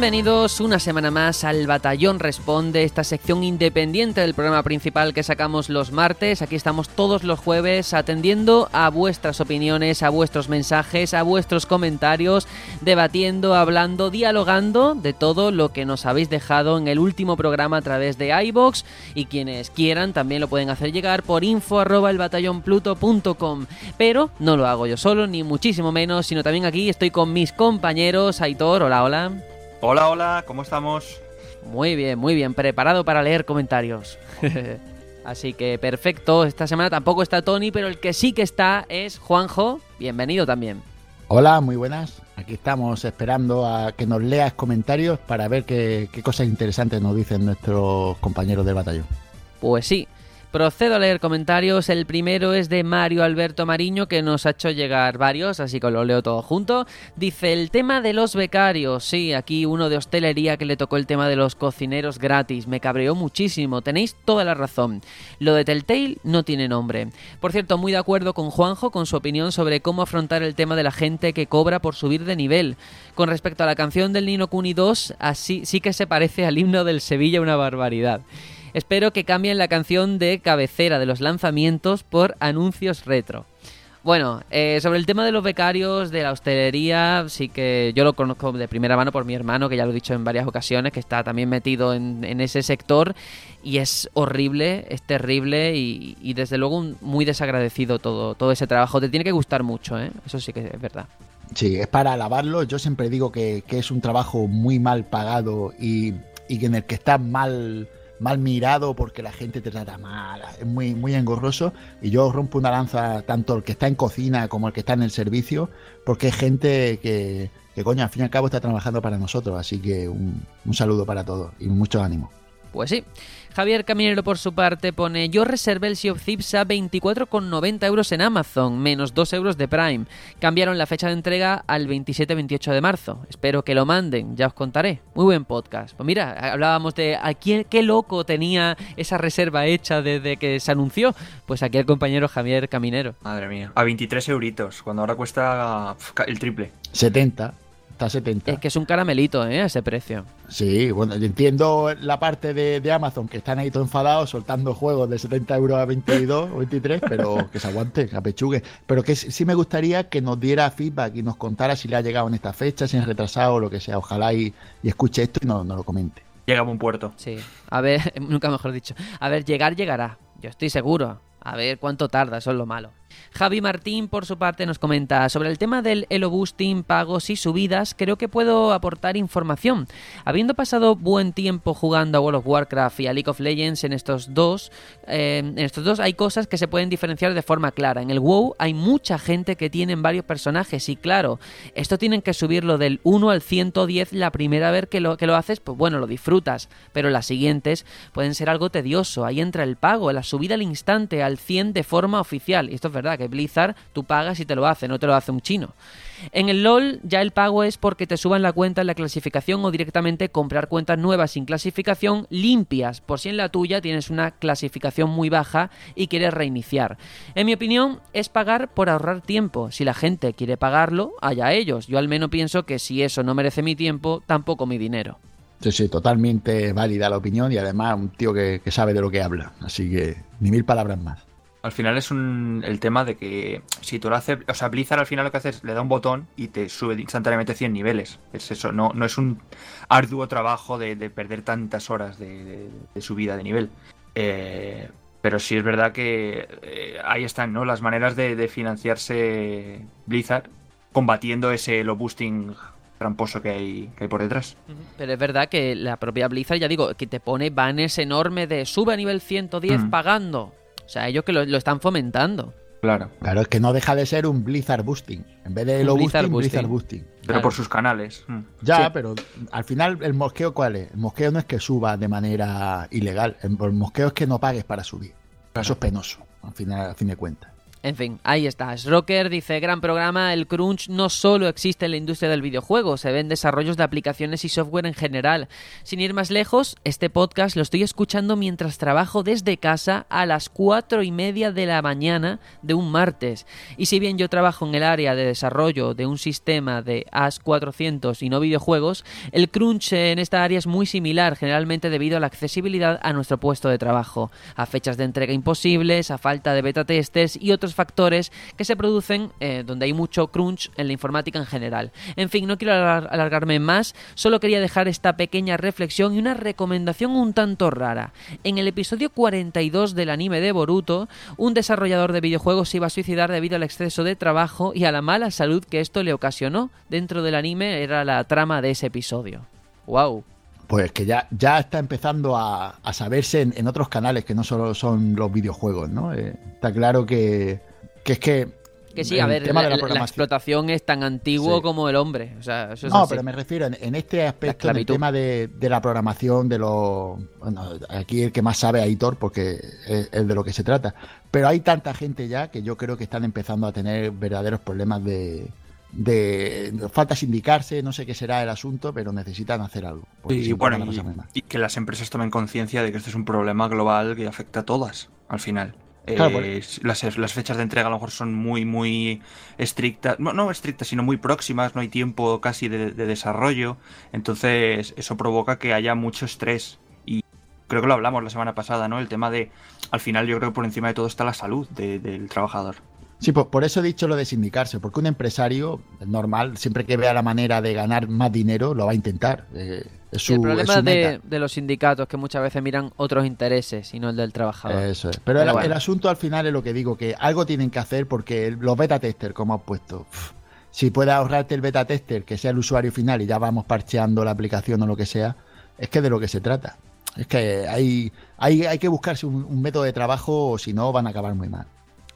Bienvenidos una semana más al Batallón Responde, esta sección independiente del programa principal que sacamos los martes. Aquí estamos todos los jueves atendiendo a vuestras opiniones, a vuestros mensajes, a vuestros comentarios, debatiendo, hablando, dialogando de todo lo que nos habéis dejado en el último programa a través de iBox y quienes quieran también lo pueden hacer llegar por info Pero no lo hago yo solo, ni muchísimo menos, sino también aquí estoy con mis compañeros. Aitor, hola, hola. Hola, hola, ¿cómo estamos? Muy bien, muy bien, preparado para leer comentarios. Así que perfecto, esta semana tampoco está Tony, pero el que sí que está es Juanjo. Bienvenido también. Hola, muy buenas. Aquí estamos esperando a que nos leas comentarios para ver qué, qué cosas interesantes nos dicen nuestros compañeros del batallón. Pues sí, Procedo a leer comentarios. El primero es de Mario Alberto Mariño, que nos ha hecho llegar varios, así que lo leo todo junto. Dice, el tema de los becarios. Sí, aquí uno de hostelería que le tocó el tema de los cocineros gratis. Me cabreó muchísimo. Tenéis toda la razón. Lo de Telltale no tiene nombre. Por cierto, muy de acuerdo con Juanjo con su opinión sobre cómo afrontar el tema de la gente que cobra por subir de nivel. Con respecto a la canción del Nino Kuni 2, así sí que se parece al himno del Sevilla una barbaridad. Espero que cambien la canción de cabecera de los lanzamientos por anuncios retro. Bueno, eh, sobre el tema de los becarios, de la hostelería, sí que yo lo conozco de primera mano por mi hermano, que ya lo he dicho en varias ocasiones, que está también metido en, ese sector y es horrible, es terrible y, desde luego muy desagradecido todo, todo ese trabajo. Te tiene que gustar mucho, ¿eh? eso sí que es verdad. Sí, es para alabarlo. Yo siempre digo que, es un trabajo muy mal pagado y, y en el que está mal mal mirado porque la gente te trata mal, es muy, muy engorroso. Y yo rompo una lanza tanto el que está en cocina como el que está en el servicio, porque es gente que, que coño, al fin y al cabo está trabajando para nosotros. Así que un, un saludo para todos y mucho ánimo. Pues sí. Javier Caminero por su parte pone yo reservé el Sea of Thieves a 24,90 euros en Amazon, menos 2 euros de Prime. Cambiaron la fecha de entrega al 27-28 de marzo. Espero que lo manden, ya os contaré. Muy buen podcast. Pues mira, hablábamos de a quién, qué loco tenía esa reserva hecha desde que se anunció. Pues aquí el compañero Javier Caminero. Madre mía. A 23 euritos, cuando ahora cuesta el triple. 70. 70. Es que es un caramelito, ¿eh? A ese precio. Sí, bueno, entiendo la parte de, Amazon que están ahí todo enfadados soltando juegos de 70 euros a 22 o 23, pero que se aguante, que apechugue. Pero que sí me gustaría que nos diera feedback y nos contara si le ha llegado en esta fecha, si ha retrasado o lo que sea. Ojalá y, escuche esto y nos no lo comente. Llega a un puerto. Sí, a ver, nunca mejor dicho. A ver, llegar llegará. Yo estoy seguro. A ver cuánto tarda, eso es lo malo. Javi Martín, por su parte, nos comenta sobre el tema del Elo Boosting, pagos y subidas. Creo que puedo aportar información. Habiendo pasado buen tiempo jugando a World of Warcraft y a League of Legends en estos dos, eh, en estos dos hay cosas que se pueden diferenciar de forma clara. En el WoW hay mucha gente que tiene varios personajes y claro, esto tienen que subirlo del 1 al 110 la primera vez que lo, que lo haces, pues bueno, lo disfrutas, pero las siguientes pueden ser algo tedioso. Ahí entra el pago, la subida al instante al 100 de forma oficial. Y esto es verdad, que Blizzard tú pagas y te lo hace, no te lo hace un chino. En el LOL ya el pago es porque te suban la cuenta en la clasificación o directamente comprar cuentas nuevas sin clasificación limpias, por si en la tuya tienes una clasificación muy baja y quieres reiniciar. En mi opinión es pagar por ahorrar tiempo. Si la gente quiere pagarlo, allá ellos. Yo al menos pienso que si eso no merece mi tiempo, tampoco mi dinero. Sí, sí, totalmente válida la opinión y además un tío que, que sabe de lo que habla. Así que ni mil palabras más. Al final es un, el tema de que si tú lo haces, o sea, Blizzard al final lo que hace es le da un botón y te sube instantáneamente 100 niveles. Es eso, no, no es un arduo trabajo de, perder tantas horas de, subida de nivel. Eh, pero sí es verdad que eh, ahí están, ¿no? Las maneras de, financiarse Blizzard combatiendo ese lo boosting tramposo que hay, que hay por detrás. Pero es verdad que la propia Blizzard, ya digo, que te pone banners enorme de sube a nivel 110 pagando. O sea, ellos que lo, están fomentando. Claro. Claro, es que no deja de ser un Blizzard Boosting. En vez de lo Blizzard boosting, Blizzard Boosting. Pero por sus canales. Mm. Ya, pero al final, ¿el mosqueo cuál es? El mosqueo no es que suba de manera ilegal. El mosqueo es que no pagues para subir. Eso es penoso, al final, a fin de cuentas. En fin, ahí está. Rocker dice, gran programa, el crunch no solo existe en la industria del videojuego, se ven desarrollos de aplicaciones y software en general. Sin ir más lejos, este podcast lo estoy escuchando mientras trabajo desde casa a las cuatro y media de la mañana de un martes. Y si bien yo trabajo en el área de desarrollo de un sistema de AS400 y no videojuegos, el crunch en esta área es muy similar, generalmente debido a la accesibilidad a nuestro puesto de trabajo, a fechas de entrega imposibles, a falta de beta testers y otros factores que se producen eh, donde hay mucho crunch en la informática en general. En fin, no quiero alargarme más, solo quería dejar esta pequeña reflexión y una recomendación un tanto rara. En el episodio 42 del anime de Boruto, un desarrollador de videojuegos se iba a suicidar debido al exceso de trabajo y a la mala salud que esto le ocasionó. Dentro del anime era la trama de ese episodio. ¡Wow! Pues que ya, ya está empezando a, saberse en, otros canales que no solo son los videojuegos, ¿no? Eh, está claro que, es que que sí, a ver, la, explotación es tan antiguo como el hombre. no, pero me refiero en, este aspecto, en el tema de, la programación, de los. Bueno, aquí el que más sabe es Aitor, porque es, es, de lo que se trata. Pero hay tanta gente ya que yo creo que están empezando a tener verdaderos problemas de, de falta sindicarse, no sé qué será el asunto, pero necesitan hacer algo. Y, bueno, y, que las empresas tomen conciencia de que este es un problema global que afecta a todas, al final. Eh, las, fechas de entrega a lo mejor son muy, muy estrictas, no, no estrictas, sino muy próximas, no hay tiempo casi de, desarrollo, entonces eso provoca que haya mucho estrés. Y creo que lo hablamos la semana pasada, ¿no? El tema de, al final yo creo que por encima de todo está la salud del trabajador. Sí, por, eso he dicho lo de sindicarse, porque un empresario normal, siempre que vea la manera de ganar más dinero, lo va a intentar. Eh, el problema de, los sindicatos que muchas veces miran otros intereses y no el del trabajador. Eso es. Pero, el, asunto al final es lo que digo, que algo tienen que hacer porque los beta testers, como has puesto, si puedes ahorrarte el beta tester, que sea el usuario final y ya vamos parcheando la aplicación o lo que sea, es que de lo que se trata. Es que hay, hay, hay que buscarse un, un método de trabajo o si no van a acabar muy mal.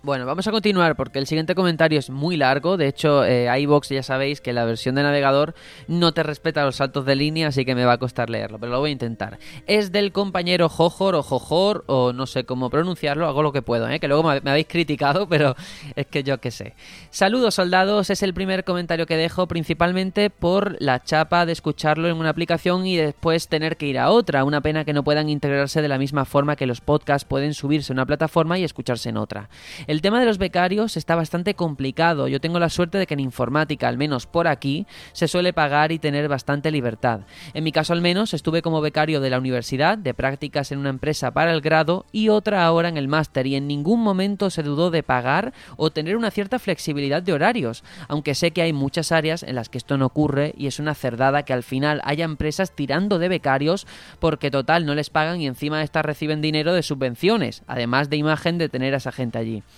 Bueno, vamos a continuar porque el siguiente comentario es muy largo. De hecho, eh, iBox ya sabéis que la versión de navegador no te respeta los saltos de línea, así que me va a costar leerlo, pero lo voy a intentar. Es del compañero Jojor o Jojor, o no sé cómo pronunciarlo, hago lo que puedo, ¿eh? que luego me, habéis criticado, pero es que yo qué sé. Saludos, soldados. Es el primer comentario que dejo, principalmente por la chapa de escucharlo en una aplicación y después tener que ir a otra. Una pena que no puedan integrarse de la misma forma que los podcasts pueden subirse a una plataforma y escucharse en otra. Tema de los becarios está bastante complicado. Yo tengo la suerte de que en informática, al menos por aquí, se suele pagar y tener bastante libertad. En mi caso al menos estuve como becario de la universidad, de prácticas en una empresa para el grado y otra ahora en el máster y en ningún momento se dudó de pagar o tener una cierta flexibilidad de horarios, aunque sé que hay muchas áreas en las que esto no ocurre y es una cerdada que al final haya empresas tirando de becarios porque total no les pagan y encima estas reciben dinero de subvenciones, además de imagen de tener a esa gente allí.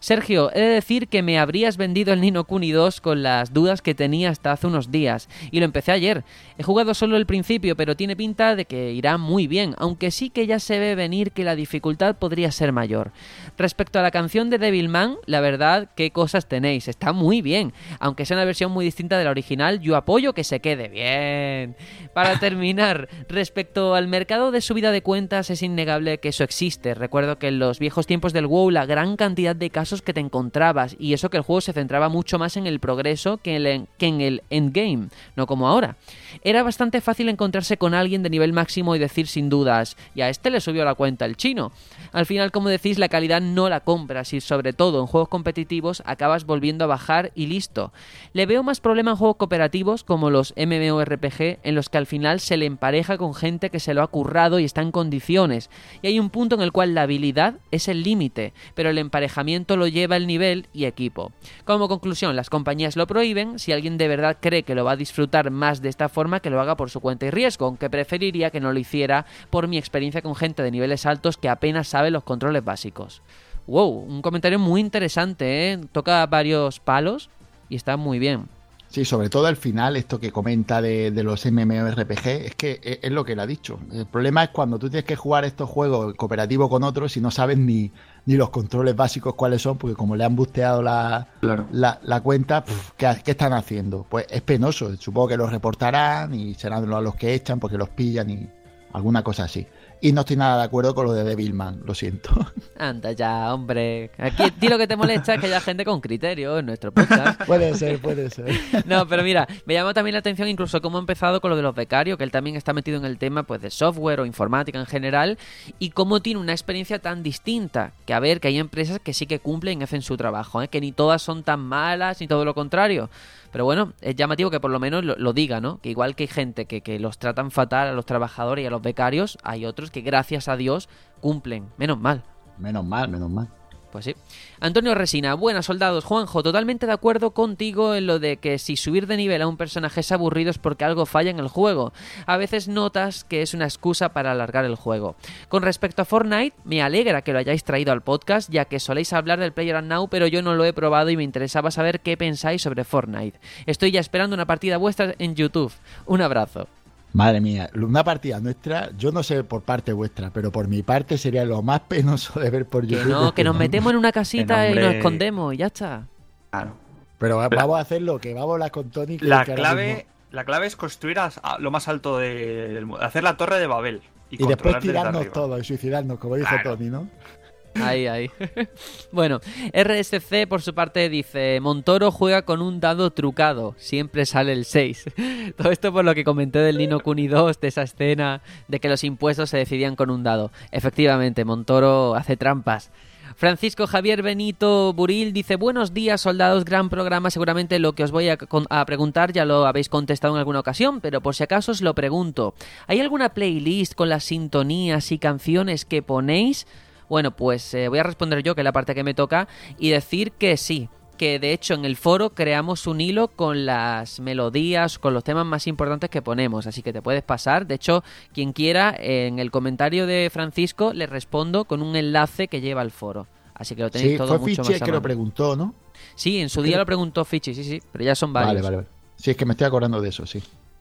Sergio, he de decir que me habrías vendido el Nino Kuni 2 con las dudas que tenía hasta hace unos días, y lo empecé ayer. He jugado solo el principio, pero tiene pinta de que irá muy bien, aunque sí que ya se ve venir que la dificultad podría ser mayor. Respecto a la canción de Devilman, la verdad, qué cosas tenéis, está muy bien, aunque sea una versión muy distinta de la original, yo apoyo que se quede bien. Para terminar, respecto al mercado de subida de cuentas, es innegable que eso existe. Recuerdo que en los viejos tiempos del WoW la gran cantidad de casos que te encontrabas y eso que el juego se centraba mucho más en el progreso que en el, endgame, no como ahora. Era bastante fácil encontrarse con alguien de nivel máximo y decir sin dudas, y a este le subió la cuenta el chino. Al final, como decís, la calidad no la compras y sobre todo en juegos competitivos acabas volviendo a bajar y listo. Le veo más problema en juegos cooperativos como los MMORPG en los que al final se le empareja con gente que se lo ha currado y está en condiciones. Y hay un punto en el cual la habilidad es el límite, pero el emparejamiento lo lleva el nivel y equipo. Como conclusión, las compañías lo prohíben, si alguien de verdad cree que lo va a disfrutar más de esta forma, que lo haga por su cuenta y riesgo, aunque preferiría que no lo hiciera por mi experiencia con gente de niveles altos que apenas sabe los controles básicos. Wow, un comentario muy interesante, ¿eh? toca varios palos y está muy bien. Sí, sobre todo al final, esto que comenta de, los MMORPG, es que e, es, lo que él ha dicho. El problema es cuando tú tienes que jugar estos juegos cooperativos con otros y no sabes ni, ni los controles básicos cuáles son, porque como le han busteado la, la, cuenta, ¿qué, están haciendo? Pues es penoso. Supongo que los reportarán y serán los que echan porque los pillan y alguna cosa así. Y no estoy nada de acuerdo con lo de Devilman, lo siento. Anda ya, hombre. Aquí ti lo que te molesta es que haya gente con criterio en nuestro podcast. puede ser, puede ser. No, pero mira, me llama también la atención incluso cómo ha empezado con lo de los becarios, que él también está metido en el tema pues de software o informática en general, y cómo tiene una experiencia tan distinta. Que a ver, que hay empresas que sí que cumplen y hacen su trabajo, ¿eh? que ni todas son tan malas, ni todo lo contrario. Pero bueno, es llamativo que por lo menos lo, diga, ¿no? Que igual que hay gente que, que los tratan fatal a los trabajadores y a los becarios, hay otros que gracias a Dios cumplen. Menos mal. Menos mal, menos mal. Pues sí. Antonio Resina, buenas soldados. Juanjo, totalmente de acuerdo contigo en lo de que si subir de nivel a un personaje es aburrido es porque algo falla en el juego. A veces notas que es una excusa para alargar el juego. Con respecto a Fortnite, me alegra que lo hayáis traído al podcast, ya que soléis hablar del Player Now, pero yo no lo he probado y me interesaba saber qué pensáis sobre Fortnite. Estoy ya esperando una partida vuestra en YouTube. Un abrazo. Madre mía, una partida nuestra, yo no sé por parte vuestra, pero por mi parte sería lo más penoso de ver por YouTube. Que no, que nos metemos en una casita y nos escondemos y ya está. Claro. Pero vamos a hacer lo que vamos a hablar con Tony. La clave, la clave es construir a, lo más alto del mundo, hacer la torre de Babel. Y, después tirarnos todo y suicidarnos, como dijo Tony, ¿no? Ahí, ahí. bueno, RSC por su parte dice, Montoro juega con un dado trucado, siempre sale el 6. Todo esto por lo que comenté del Nino Kuni 2, de esa escena de que los impuestos se decidían con un dado. Efectivamente, Montoro hace trampas. Francisco Javier Benito Buril dice, buenos días soldados, gran programa, seguramente lo que os voy a, a, preguntar ya lo habéis contestado en alguna ocasión, pero por si acaso os lo pregunto, ¿hay alguna playlist con las sintonías y canciones que ponéis? Bueno, pues eh, voy a responder yo, que es la parte que me toca, y decir que sí, que de hecho en el foro creamos un hilo con las melodías, con los temas más importantes que ponemos, así que te puedes pasar. De hecho, quien quiera, en el comentario de Francisco le respondo con un enlace que lleva al foro. Así que lo tenéis todo mucho más que lo preguntó, ¿no? Sí, en su día lo preguntó Fichi, sí, sí, pero ya son varios. Vale, vale, vale. Sí, es que me estoy acordando de eso, sí.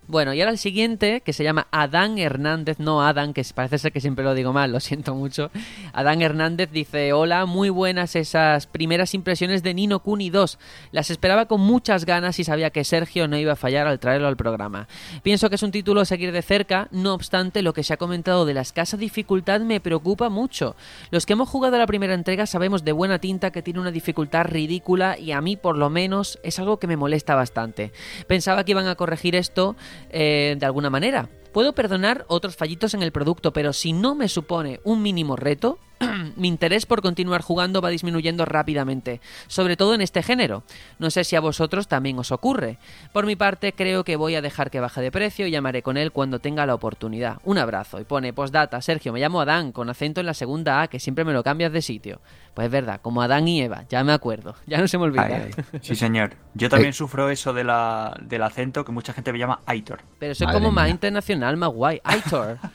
Bueno, y ahora el siguiente, que se llama Adán Hernández, no Adán, que parece ser que siempre lo digo mal, lo siento mucho. Adán Hernández dice, hola, muy buenas esas primeras impresiones de Nino Kuni 2. Las esperaba con muchas ganas y sabía que Sergio no iba a fallar al traerlo al programa. Pienso que es un título a seguir de cerca, no obstante, lo que se ha comentado de la escasa dificultad me preocupa mucho. Los que hemos jugado la primera entrega sabemos de buena tinta que tiene una dificultad ridícula y a mí, por lo menos, es algo que me molesta bastante. Pensaba que iban a corregir esto eh, de alguna manera. Puedo perdonar otros fallitos en el producto, pero si no me supone un mínimo reto, mi interés por continuar jugando va disminuyendo rápidamente, sobre todo en este género. No sé si a vosotros también os ocurre. Por mi parte, creo que voy a dejar que baje de precio y llamaré con él cuando tenga la oportunidad. Un abrazo. Y pone postdata, Sergio, me llamo Adán, con acento en la segunda A, que siempre me lo cambias de sitio. Pues es verdad, como Adán y Eva, ya me acuerdo, ya no se me olvida. Sí, señor. Yo también sufro eso de la, del acento que mucha gente me llama Aitor. Pero eso es como más internacional, más guay. Aitor.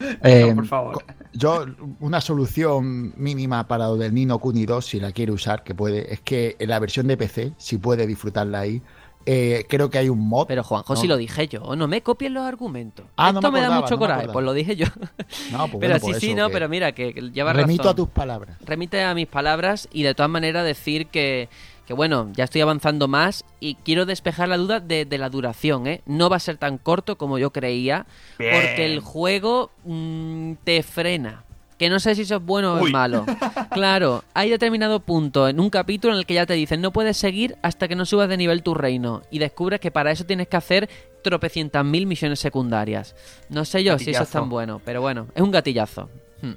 Eh, por favor. Yo, una solución mínima para lo del Nino Kuni 2, si la quiere usar, que puede, es que en la versión de PC, si puede disfrutarla ahí, eh, creo que hay un mod. Pero Juanjo, si lo dije yo, no me copien los argumentos. Ah, Esto me, da mucho coraje, pues lo dije yo. No, pues pero sí, sí, no, pero mira, que, lleva Remito a tus palabras. Remite a mis palabras y de todas maneras decir que, que bueno, ya estoy avanzando más y quiero despejar la duda de, la duración, ¿eh? No va a ser tan corto como yo creía, porque el juego mm, te frena que no sé si eso es bueno o es malo. Claro, hay determinado punto en un capítulo en el que ya te dicen no puedes seguir hasta que no subas de nivel tu reino y descubres que para eso tienes que hacer tropecientas mil misiones secundarias. No sé yo si eso es tan bueno, pero bueno, es un gatillazo. Hmm.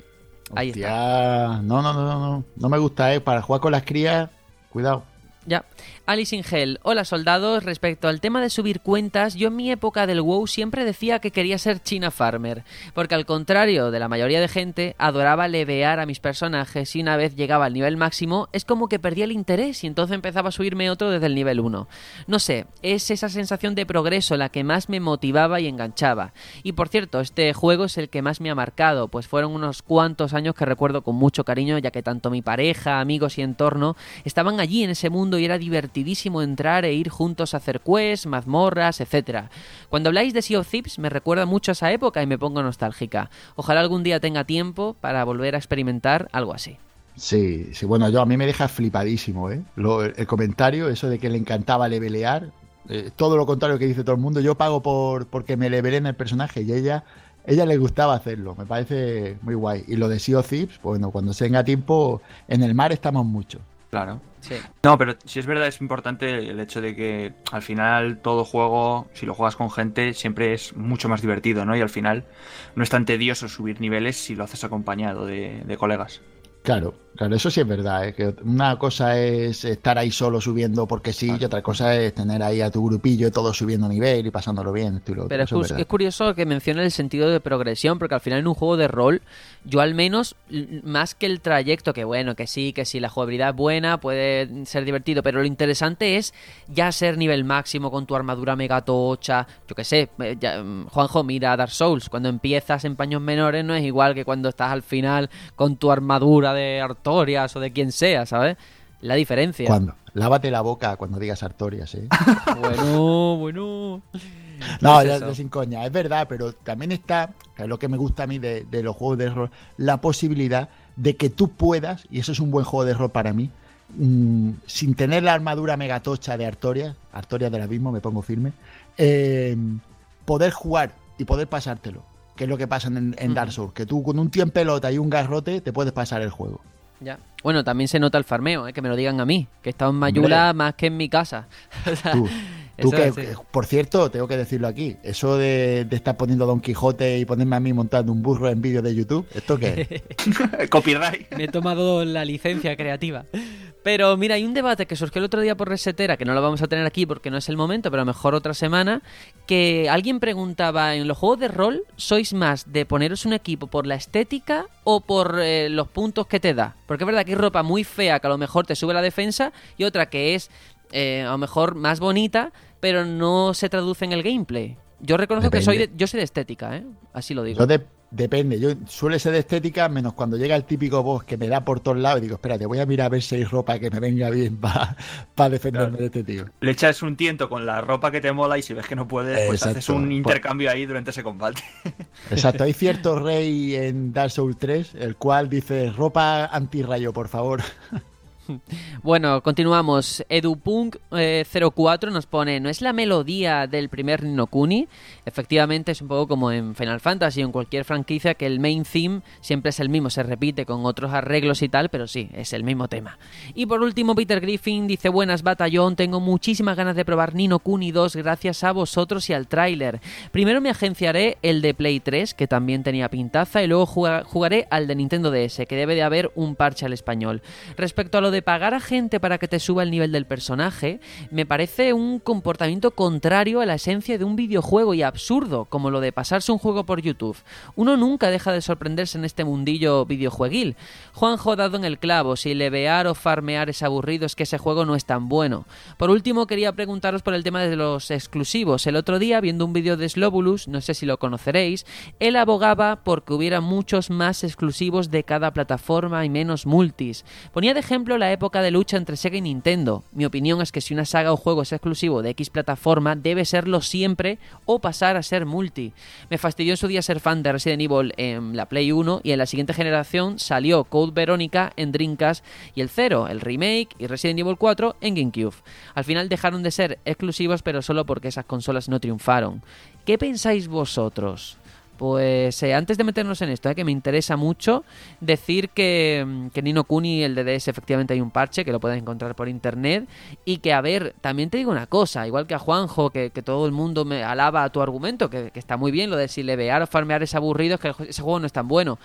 Ahí está. No, no, no, no, no me gusta, ¿eh? Para jugar con las crías, cuidado. Ya. Alice Ingel, hola soldados, respecto al tema de subir cuentas, yo en mi época del WoW siempre decía que quería ser China Farmer, porque al contrario de la mayoría de gente, adoraba levear a mis personajes y una vez llegaba al nivel máximo es como que perdía el interés y entonces empezaba a subirme otro desde el nivel 1. No sé, es esa sensación de progreso la que más me motivaba y enganchaba. Y por cierto, este juego es el que más me ha marcado, pues fueron unos cuantos años que recuerdo con mucho cariño, ya que tanto mi pareja, amigos y entorno estaban allí en ese mundo y era divertido entrar e ir juntos a hacer quests, mazmorras, etc. Cuando habláis de Sea of Thieves me recuerda mucho a esa época y me pongo nostálgica. Ojalá algún día tenga tiempo para volver a experimentar algo así. Sí, sí, bueno, yo a mí me deja flipadísimo, ¿eh? el comentario, eso de que le encantaba levelear, eh, todo lo contrario que dice todo el mundo, yo pago por porque me levelen el personaje y ella ella le gustaba hacerlo, me parece muy guay. Y lo de Sea of Thieves, bueno, cuando se tenga tiempo, en el mar estamos mucho. Claro. No, pero si es verdad, es importante el hecho de que al final todo juego, si lo juegas con gente, siempre es mucho más divertido, ¿no? Y al final no es tan tedioso subir niveles si lo haces acompañado de colegas. Claro, claro, eso sí es verdad. ¿eh? Que una cosa es estar ahí solo subiendo porque sí, y otra cosa es tener ahí a tu grupillo todo subiendo nivel y pasándolo bien. Pero es, curioso que mencione el sentido de progresión, porque al final en un juego de rol, yo al menos, más que el trayecto, que bueno, que sí, que sí, la jugabilidad es buena, puede ser divertido, pero lo interesante es ya ser nivel máximo con tu armadura mega tocha, yo que sé, eh, mm, Juanjo, mira Dark Souls, cuando empiezas en paños menores no es igual que cuando estás al final con tu armadura de Artorias o de quien sea, ¿sabes? La diferencia. Cuando, lávate la boca cuando digas Artorias, ¿eh? bueno, bueno. No, ya, sin coña, es verdad, pero también está, es lo que me gusta a mí de, los juegos de rol, la posibilidad de que tú puedas, y eso es un buen juego de rol para mí, mm, sin tener la armadura megatocha de Artorias, Artorias del Abismo, me pongo firme, eh, poder jugar y poder pasártelo que es lo que pasa en, Dark Souls, que tú con un tío en pelota y un garrote te puedes pasar el juego. Ya. Bueno, también se nota el farmeo, ¿eh? que me lo digan a mí, que he estado en Mayula más que en mi casa. tú, que, por cierto, tengo que decirlo aquí, eso de, estar poniendo Don Quijote y ponerme a mí montando un burro en vídeo de YouTube, ¿esto qué es? Copyright. Me he tomado la licencia creativa. Pero mira, hay un debate que surgió el otro día por Resetera, que no lo vamos a tener aquí porque no es el momento, pero mejor otra semana, que alguien preguntaba, ¿en los juegos de rol sois más de poneros un equipo por la estética o por eh, los puntos que te da? Porque es verdad que hay ropa muy fea que a lo mejor te sube la defensa y otra que es eh, a lo mejor más bonita, pero no se traduce en el gameplay. Yo reconozco que soy de, yo soy de estética, ¿eh? Así lo digo. Depende, yo suele ser de estética, menos cuando llega el típico boss que me da por todos lados y digo, espérate, voy a mirar a ver si hay ropa que me venga bien para defenderme de este tío. Le echas un tiento con la ropa que te mola y si ves que no puedes, pues haces un intercambio ahí durante ese combate. Exacto, hay cierto rey en Dark Souls 3, el cual dice, ropa antirrayo, por favor. Bueno, continuamos. EduPunk04 nos pone, ¿no es la melodía del primer Ninokuni? Efectivamente es un poco como en Final Fantasy o en cualquier franquicia que el main theme siempre es el mismo, se repite con otros arreglos y tal, pero sí, es el mismo tema. Y por último, Peter Griffin dice, buenas batallón, tengo muchísimas ganas de probar Ninokuni 2 gracias a vosotros y al tráiler. Primero me agenciaré el de Play 3, que también tenía pintaza, y luego jugaré al de Nintendo DS, que debe de haber un parche al español. Respecto a lo de pagar a gente para que te suba el nivel del personaje me parece un comportamiento contrario a la esencia de un videojuego y absurdo, como lo de pasarse un juego por YouTube. Uno nunca deja de sorprenderse en este mundillo videojueguil. Juanjo dado en el clavo, si levear o farmear es aburrido es que ese juego no es tan bueno. Por último, quería preguntaros por el tema de los exclusivos. El otro día, viendo un vídeo de Slobulus, no sé si lo conoceréis, él abogaba porque hubiera muchos más exclusivos de cada plataforma y menos multis. Ponía de ejemplo la época de lucha entre Sega y Nintendo. Mi opinión es que si una saga o juego es exclusivo de X plataforma, debe serlo siempre o pasar a ser multi. Me fastidió en su día ser fan de Resident Evil en la Play 1 y en la siguiente generación salió Code Verónica en Dreamcast y el 0, el remake y Resident Evil 4 en GameCube. Al final dejaron de ser exclusivos pero solo porque esas consolas no triunfaron. ¿Qué pensáis vosotros? Pues eh, antes de meternos en esto, eh, que me interesa mucho decir que, mm, que Nino Kuni, el DDS, efectivamente hay un parche que lo puedes encontrar por internet. Y que, a ver, también te digo una cosa, igual que a Juanjo, que, todo el mundo me alaba a tu argumento, que, está muy bien, lo de si levear o farmear es aburrido, es que ese juego no es tan bueno.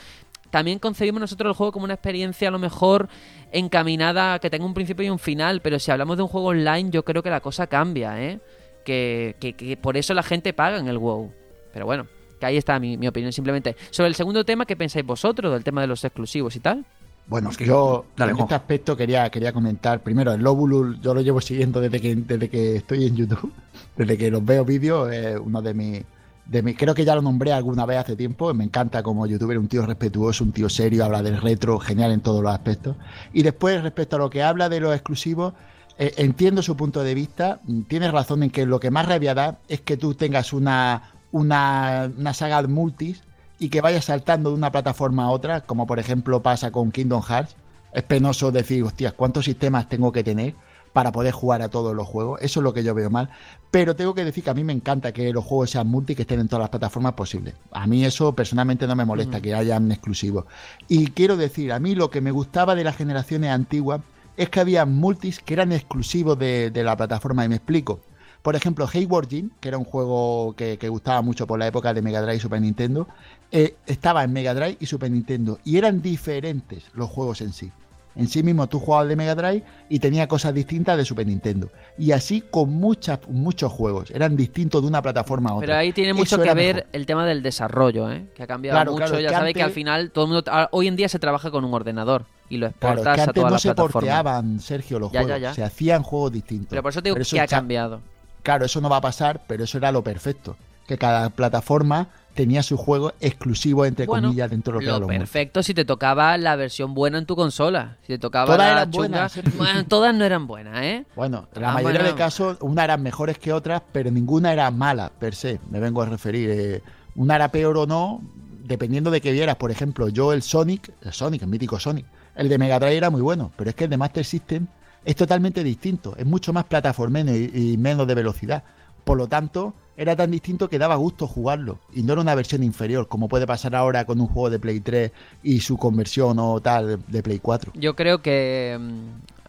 También concebimos nosotros el juego como una experiencia a lo mejor encaminada a que tenga un principio y un final, pero si hablamos de un juego online, yo creo que la cosa cambia, ¿eh? Que, que, que por eso la gente paga en el WoW. Pero bueno, que ahí está mi, opinión simplemente. Sobre el segundo tema, ¿qué pensáis vosotros del tema de los exclusivos y tal? Bueno, yo en este aspecto quería, quería comentar, primero, el Lobulul yo lo llevo siguiendo desde que, desde que estoy en YouTube, desde que los veo vídeos, es uno de mis, de mis, creo que ya lo nombré alguna vez hace tiempo, me encanta como youtuber, un tío respetuoso, un tío serio, habla del retro, genial en todos los aspectos. Y después, respecto a lo que habla de los exclusivos, eh, entiendo su punto de vista, tienes razón en que lo que más rabia da es que tú tengas una, una, una saga de multis y que vaya saltando de una plataforma a otra, como por ejemplo pasa con Kingdom Hearts. Es penoso decir, hostias, ¿cuántos sistemas tengo que tener para poder jugar a todos los juegos. Eso es lo que yo veo mal. Pero tengo que decir que a mí me encanta que los juegos sean multi, que estén en todas las plataformas posibles. A mí eso personalmente no me molesta, que hayan exclusivos. Y quiero decir, a mí lo que me gustaba de las generaciones antiguas es que había multis que eran exclusivos de, de la plataforma, y me explico. Por ejemplo, Hayward Jim, que era un juego que, gustaba mucho por la época de Mega Drive y Super Nintendo, eh, estaba en Mega Drive y Super Nintendo y eran diferentes los juegos en sí. En sí mismo tú jugabas de Mega Drive y tenía cosas distintas de Super Nintendo. Y así con muchas, muchos juegos. Eran distintos de una plataforma a otra. Pero ahí tiene mucho que ver el tema del desarrollo, ¿eh? que ha cambiado mucho. ya sabéis que al final todo el mundo, hoy en día se trabaja con un ordenador y lo exportas claro, que antes a todas no las se porteaban, Sergio, los juegos. Se hacían juegos distintos. Pero por eso digo que ha cambiado. Claro, eso no va a pasar, pero eso era lo perfecto. Que cada plataforma tenía su juego exclusivo, entre comillas, dentro de lo que lo perfecto si te tocaba la versión buena en tu consola. Si te tocaba todas la chunga, bueno, todas no eran buenas, ¿eh? Bueno, la mayoría de casos, una eran mejores que otras, pero ninguna era mala, per se. Me vengo a referir. Eh, una era peor o no, dependiendo de que vieras. Por ejemplo, yo el Sonic, el Sonic, el mítico Sonic, el de Mega Drive era muy bueno, pero es que el de Master System es totalmente distinto, es mucho más plataformeno y, menos de velocidad. Por lo tanto, era tan distinto que daba gusto jugarlo y no era una versión inferior, como puede pasar ahora con un juego de Play 3 y su conversión o tal de Play 4. Yo creo que, mm,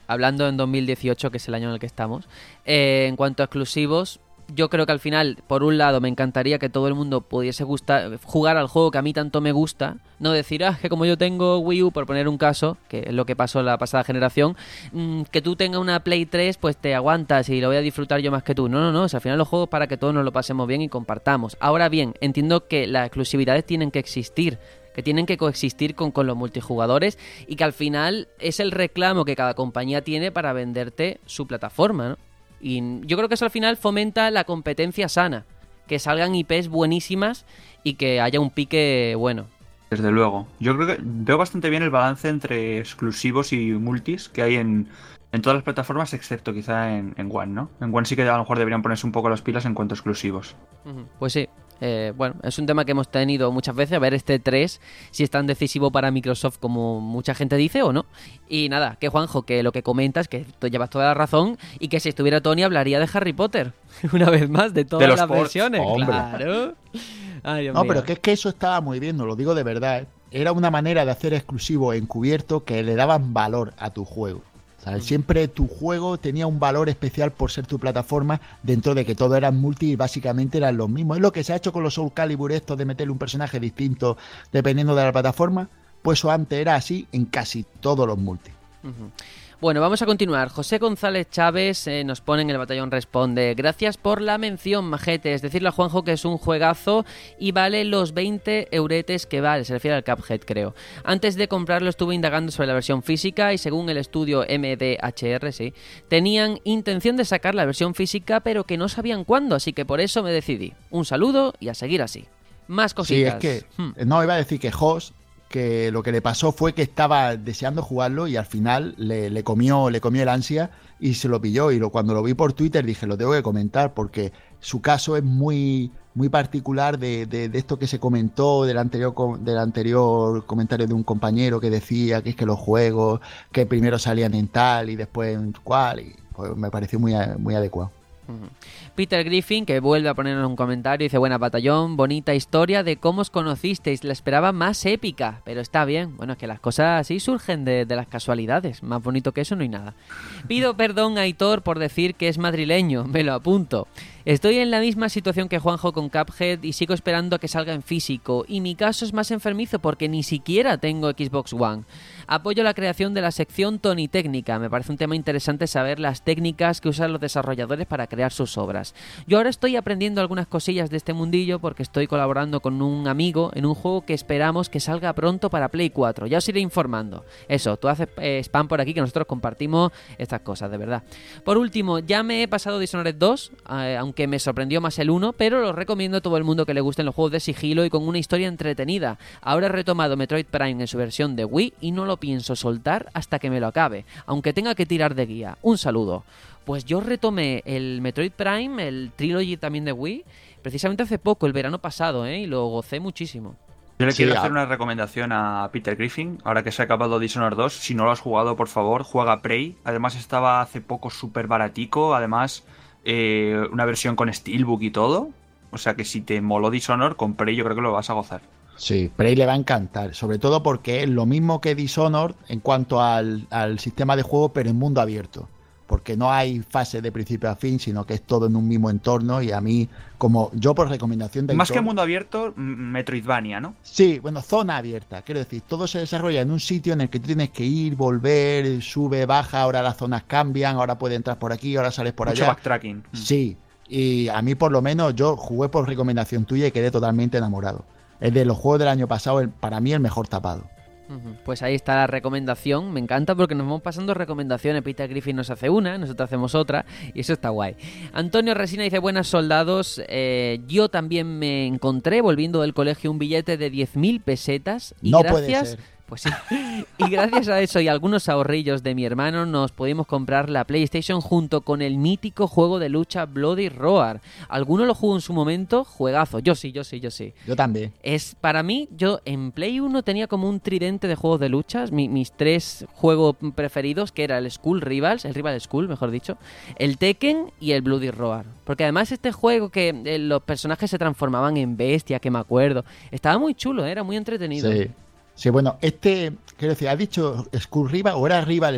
hablando en 2018, que es el año en el que estamos, eh, en cuanto a exclusivos, yo creo que al final, por un lado, me encantaría que todo el mundo pudiese gustar, jugar al juego que a mí tanto me gusta. No decir, ah, que como yo tengo Wii U, por poner un caso, que es lo que pasó en la pasada generación, mm, que tú tengas una Play 3, pues te aguantas y lo voy a disfrutar yo más que tú. No, no, no. al final los juegos para que todos nos lo pasemos bien y compartamos. Ahora bien, entiendo que las exclusividades tienen que existir que tienen que coexistir con, con, los multijugadores y que al final es el reclamo que cada compañía tiene para venderte su plataforma, ¿no? Y yo creo que eso al final fomenta la competencia sana, que salgan IPs buenísimas y que haya un pique bueno. Desde luego. Yo creo que veo bastante bien el balance entre exclusivos y multis que hay en, en todas las plataformas, excepto quizá en, en, One, ¿no? En One sí que a lo mejor deberían ponerse un poco las pilas en cuanto a exclusivos. Pues sí, eh, bueno, es un tema que hemos tenido muchas veces, a ver este 3, si es tan decisivo para Microsoft como mucha gente dice o no. Y nada, que Juanjo, que lo que comentas, que tú llevas toda la razón, y que si estuviera Tony hablaría de Harry Potter, una vez más, de todas las versiones. Claro. no, pero que es que eso estaba muy bien, no lo digo de verdad. ¿eh? Era una manera de hacer exclusivo encubierto que le daban valor a tu juego. Siempre tu juego tenía un valor especial por ser tu plataforma, dentro de que todo era multi y básicamente eran los mismos. Es lo que se ha hecho con los Soul Calibur, esto de meterle un personaje distinto dependiendo de la plataforma. Pues eso antes era así en casi todos los multi. Bueno, vamos a continuar. José González Chávez eh, nos pone en el batallón Responde. Gracias por la mención, majete. Es decirle a Juanjo que es un juegazo y vale los 20 euretes que vale. Se refiere al Cuphead, creo. Antes de comprarlo estuve indagando sobre la versión física y según el estudio MDHR, sí, tenían intención de sacar la versión física pero que no sabían cuándo, así que por eso me decidí. Un saludo y a seguir así. Más cositas. Sí, es que... Hmm. No, iba a decir que Jos que lo que le pasó fue que estaba deseando jugarlo y al final le, comió, le comió el ansia y se lo pilló. Y lo, cuando lo vi por Twitter dije, lo tengo que comentar porque su caso es muy, muy particular de, de, esto que se comentó del anterior, del anterior comentario de un compañero que decía que es que los juegos que primero salían en tal y después en cual. Y pues me pareció muy, muy adecuado. Peter Griffin, que vuelve a ponernos un comentario, dice, buena batallón, bonita historia de cómo os conocisteis, la esperaba más épica, pero está bien, bueno, es que las cosas así surgen de, las casualidades, más bonito que eso no hay nada. Pido perdón a Aitor por decir que es madrileño, me lo apunto. Estoy en la misma situación que Juanjo con Cuphead y sigo esperando a que salga en físico, y mi caso es más enfermizo porque ni siquiera tengo Xbox One. Apoyo la creación de la sección Tony Técnica. Me parece un tema interesante saber las técnicas que usan los desarrolladores para crear sus obras. Yo ahora estoy aprendiendo algunas cosillas de este mundillo porque estoy colaborando con un amigo en un juego que esperamos que salga pronto para Play 4. Ya os iré informando. Eso, tú haces eh, spam por aquí que nosotros compartimos estas cosas, de verdad. Por último, ya me he pasado Dishonored 2, eh, aunque me sorprendió más el 1, pero lo recomiendo a todo el mundo que le gusten los juegos de sigilo y con una historia entretenida. Ahora he retomado Metroid Prime en su versión de Wii y no lo pienso soltar hasta que me lo acabe, aunque tenga que tirar de guía. Un saludo. Pues yo retomé el Metroid Prime, el Trilogy también de Wii, precisamente hace poco, el verano pasado, ¿eh? y lo gocé muchísimo. Yo le Sí, quiero a- hacer una recomendación a Peter Griffin, ahora que se ha acabado Dishonored 2. Si no lo has jugado, por favor, juega Prey. Además, estaba hace poco súper baratico. Además, eh, una versión con Steelbook y todo. O sea que si te moló Dishonored, con Prey yo creo que lo vas a gozar. Sí, Prey le va a encantar, sobre todo porque es lo mismo que Dishonored en cuanto al, al sistema de juego, pero en mundo abierto. Porque no hay fase de principio a fin, sino que es todo en un mismo entorno. Y a mí, como yo por recomendación de Más que mundo abierto, Metroidvania, ¿no? Sí, bueno, zona abierta. Quiero decir, todo se desarrolla en un sitio en el que tú tienes que ir, volver, sube, baja. Ahora las zonas cambian, ahora puedes entrar por aquí, ahora sales por Mucho allá. backtracking. Sí, y a mí por lo menos yo jugué por recomendación tuya y quedé totalmente enamorado. Es de los juegos del año pasado, el- para mí el mejor tapado. Pues ahí está la recomendación. Me encanta porque nos vamos pasando recomendaciones. Peter Griffin nos hace una, nosotros hacemos otra y eso está guay. Antonio Resina dice, buenas soldados. eh, yo también me encontré volviendo del colegio un billete de 10.000 pesetas y No puede gracias... ser. Pues sí. Y gracias a eso y algunos ahorrillos de mi hermano nos pudimos comprar la PlayStation junto con el mítico juego de lucha Bloody Roar. ¿Alguno lo jugó en su momento? Juegazo. Yo sí, yo sí, yo sí. Yo también. Es para mí, yo en Play 1 tenía como un tridente de juegos de luchas, mi- mis tres juegos preferidos, que era el Skull Rivals, el Rival Skull, mejor dicho, el Tekken y el Bloody Roar. Porque además este juego que eh, los personajes se transformaban en bestia, que me acuerdo, estaba muy chulo, era muy entretenido. Sí. Sí, bueno, este, quiero decir, ¿has dicho Skull Rival o era Rival?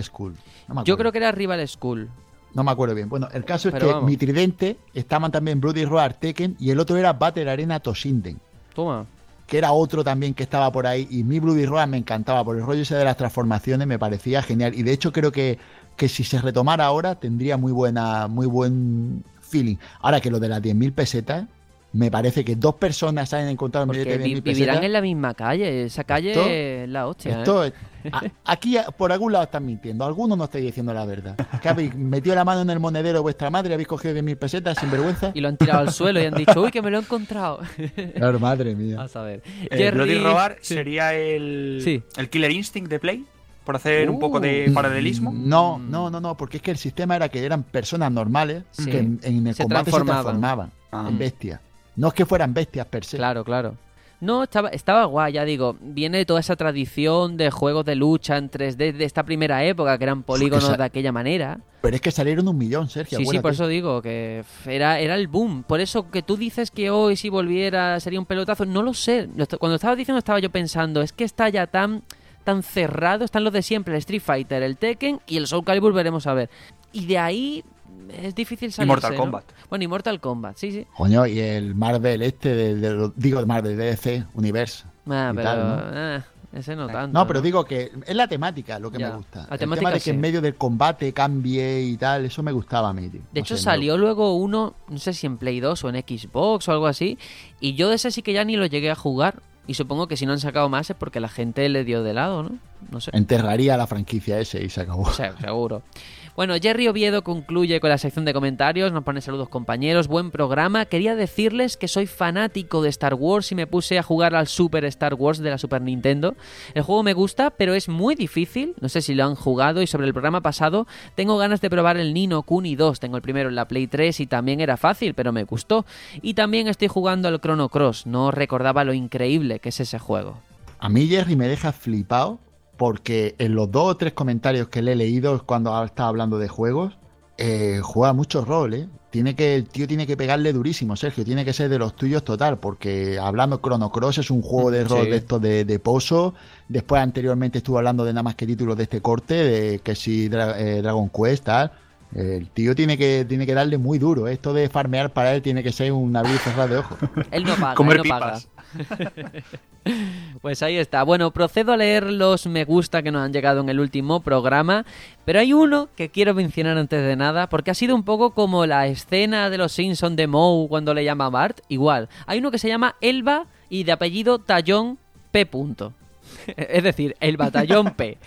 No me Yo creo que era Rival Skull. No me acuerdo bien. Bueno, el caso es Pero que vamos. mi tridente estaban también Bloody Roar Tekken y el otro era Battle Arena Toshinden. Toma. que era otro también que estaba por ahí y mi Bloody Roar me encantaba por el rollo ese de las transformaciones me parecía genial y de hecho creo que, que si se retomara ahora tendría muy buena muy buen feeling ahora que lo de las 10.000 pesetas me parece que dos personas hayan encontrado un Porque de vi- 10.000 vivirán pesetas en la misma calle. Esa calle Esto- es la hostia. ¿eh? esto es- a- aquí por algún lado están mintiendo algunos no estáis diciendo la verdad que habéis metido la mano en el monedero de vuestra madre habéis cogido 10.000 pesetas sin vergüenza Y lo han tirado al suelo y han dicho, uy, que me lo he encontrado. claro madre mía a saber. El Jerry- Bloody Sí. sería el, Sí. el Killer Instinct de Play, por hacer un Uh. poco de paralelismo. No, Mm. no, no, no, porque es que el sistema era que eran personas normales Sí. que en, en el Se combate transformaban. se transformaban Ah. en bestias. No es que fueran bestias per se. Claro, claro. No, estaba, estaba guay, ya digo. Viene de toda esa tradición de juegos de lucha en 3D de esta primera época, que eran polígonos de aquella manera. Pero es que salieron un millón, Sergio. Sí, sí, por eso digo que era, era el boom. Por eso que tú dices que hoy si volviera sería un pelotazo, no lo sé. Cuando estabas diciendo estaba yo pensando, es que está ya tan, tan cerrado, están los de siempre, el Street Fighter, el Tekken y el Soul Calibur veremos a ver. Y de ahí es difícil salir. Mortal Kombat. Bueno, y Mortal Kombat, sí, sí. Coño, y el Marvel este, de, digo de Marvel, DC, Universe. Ah, y pero tal, ¿no? ah, ese no tanto. No, pero digo que es la temática lo que Ya, me gusta. la el temática tema de que sí. en medio del combate cambie y tal, eso me gustaba a mí, tío. De No hecho, sé, salió luego uno, no sé si en Play 2 o en Xbox o algo así, y yo de ese sí que ya ni lo llegué a jugar. Y supongo que si no han sacado más es porque la gente le dio de lado, ¿no? No sé. Enterraría la franquicia ese y se acabó. O sea, seguro. Bueno, Jerry Oviedo concluye con la sección de comentarios, nos pone saludos compañeros, buen programa. Quería decirles que soy fanático de Star Wars y me puse a jugar al Super Star Wars de la Super Nintendo. El juego me gusta, pero es muy difícil, no sé si lo han jugado y sobre el programa pasado tengo ganas de probar el Nino Kuni 2, tengo el primero en la Play 3 y también era fácil, pero me gustó. Y también estoy jugando al Chrono Cross, no recordaba lo increíble que es ese juego. A mí Jerry me deja flipado porque en los dos o tres comentarios que le he leído cuando estaba hablando de juegos, eh, juega mucho rol, ¿eh? Tiene que, el tío tiene que pegarle durísimo, Sergio. Tiene que ser de los tuyos total, porque hablando Chrono Cross es un juego de rol sí. de estos de, de pozo. Después anteriormente estuvo hablando de nada más que títulos de este corte, de que si Dra- eh, Dragon Quest, tal. El tío tiene que, tiene que darle muy duro. ¿eh? Esto de farmear para él tiene que ser un abrir y cerrar de ojos. Él no paga, Comer él no paga. Pues ahí está. Bueno, procedo a leer los me gusta que nos han llegado en el último programa, pero hay uno que quiero mencionar antes de nada, porque ha sido un poco como la escena de los Simpsons de Moe cuando le llama a Bart. Igual, hay uno que se llama Elba y de apellido Tallón P. es decir, el batallón P.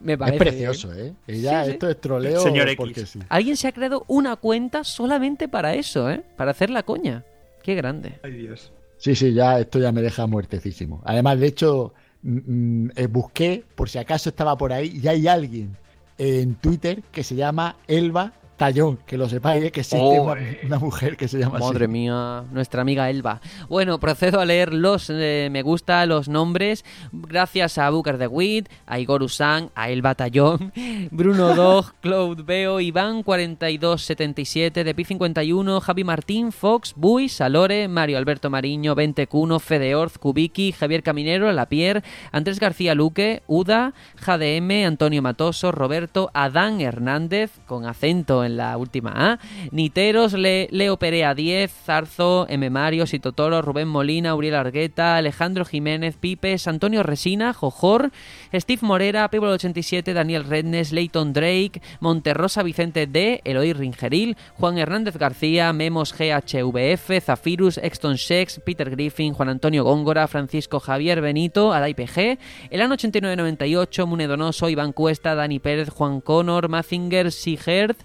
Me es precioso, ¿eh? Ella, Sí, sí. esto es troleo Señor X. porque sí. Alguien se ha creado una cuenta solamente para eso, ¿eh? Para hacer la coña. Qué grande. Ay, Dios. Sí, sí, ya esto ya me deja muertecísimo. Además, de hecho, mm, mm, eh, busqué por si acaso estaba por ahí y hay alguien en Twitter que se llama Elba Tallón, que lo sepáis, que existe una, una, mujer que se llama Madre así. mía, nuestra amiga Elba. Bueno, procedo a leer los eh, me gusta, los nombres. Gracias a Booker de Witt, a Igor Usan, a Elba Tallón, Bruno Dog, Cloud Beo, Iván 4277, de Pi51, Javi Martín, Fox, Bui, Salore, Mario Alberto Mariño, Vente Cuno, Fedeorz, Kubiki, Javier Caminero, Lapierre, Andrés García Luque, Uda, JDM, Antonio Matoso, Roberto, Adán Hernández, con acento en la última A, Niteros, Le, Leo Perea 10, Zarzo, M. Mario, Sitotoro, Rubén Molina, Uriel Argueta, Alejandro Jiménez, Pipes, Antonio Resina, Jojor, Steve Morera, Piblo 87, Daniel Rednes, Leighton Drake, Monterrosa Vicente D, Eloy Ringeril, Juan Hernández García, Memos GHVF, Zafirus, Exton Shex, Peter Griffin, Juan Antonio Góngora, Francisco Javier Benito, Adai PG, Elan 8998, Munedonoso, Iván Cuesta, Dani Pérez, Juan Connor, Mazinger, Sigert,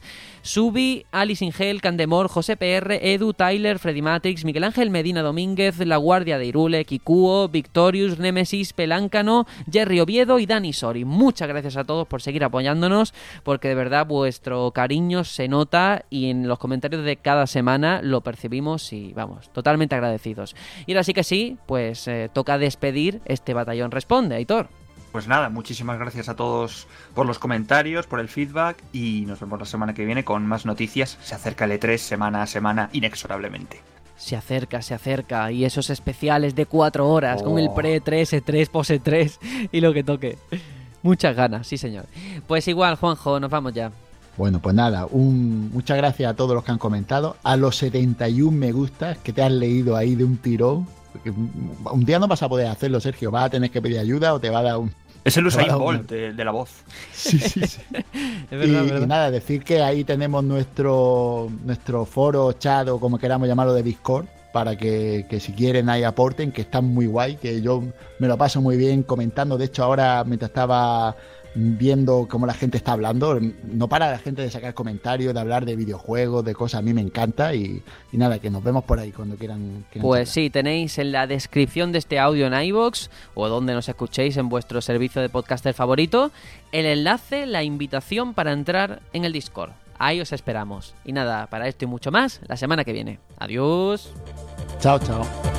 Subi, Alice Ingel, Candemor, José PR, Edu, Tyler, Freddy Matrix, Miguel Ángel Medina Domínguez, La Guardia de Irule, Kikuo, Victorious, Nemesis, Peláncano, Jerry Oviedo y Dani Sori. Muchas gracias a todos por seguir apoyándonos, porque de verdad vuestro cariño se nota y en los comentarios de cada semana lo percibimos y vamos, totalmente agradecidos. Y ahora sí que sí, pues eh, toca despedir este batallón responde, Aitor. Pues nada, muchísimas gracias a todos por los comentarios, por el feedback y nos vemos la semana que viene con más noticias. Se acerca el E3 semana a semana inexorablemente. Se acerca, se acerca. Y esos especiales de cuatro horas Oh. con el pre-3, E3, post-E3 y lo que toque. Muchas ganas, sí señor. Pues igual, Juanjo, nos vamos ya. Bueno, pues nada, un, muchas gracias a todos los que han comentado. A los 71 me gustas que te has leído ahí de un tirón. Un día no vas a poder hacerlo, Sergio. Vas a tener que pedir ayuda o te va a dar un. Es el Usain Bolt de, de la voz. Sí, sí, sí. Es y, verdad, y verdad. nada, decir que ahí tenemos nuestro, nuestro foro, chat o como queramos llamarlo de Discord. Para que, que si quieren ahí aporten, que están muy guay, que yo me lo paso muy bien comentando. De hecho, ahora mientras estaba viendo cómo la gente está hablando, no para la gente de sacar comentarios, de hablar de videojuegos, de cosas, a mí me encanta. Y, y nada, que nos vemos por ahí cuando quieran. quieran Pues sí, tenéis en la descripción de este audio en iVoox o donde nos escuchéis en vuestro servicio de podcaster favorito el enlace, la invitación para entrar en el Discord. Ahí os esperamos. Y nada, para esto y mucho más, la semana que viene. Adiós. Chao, chao.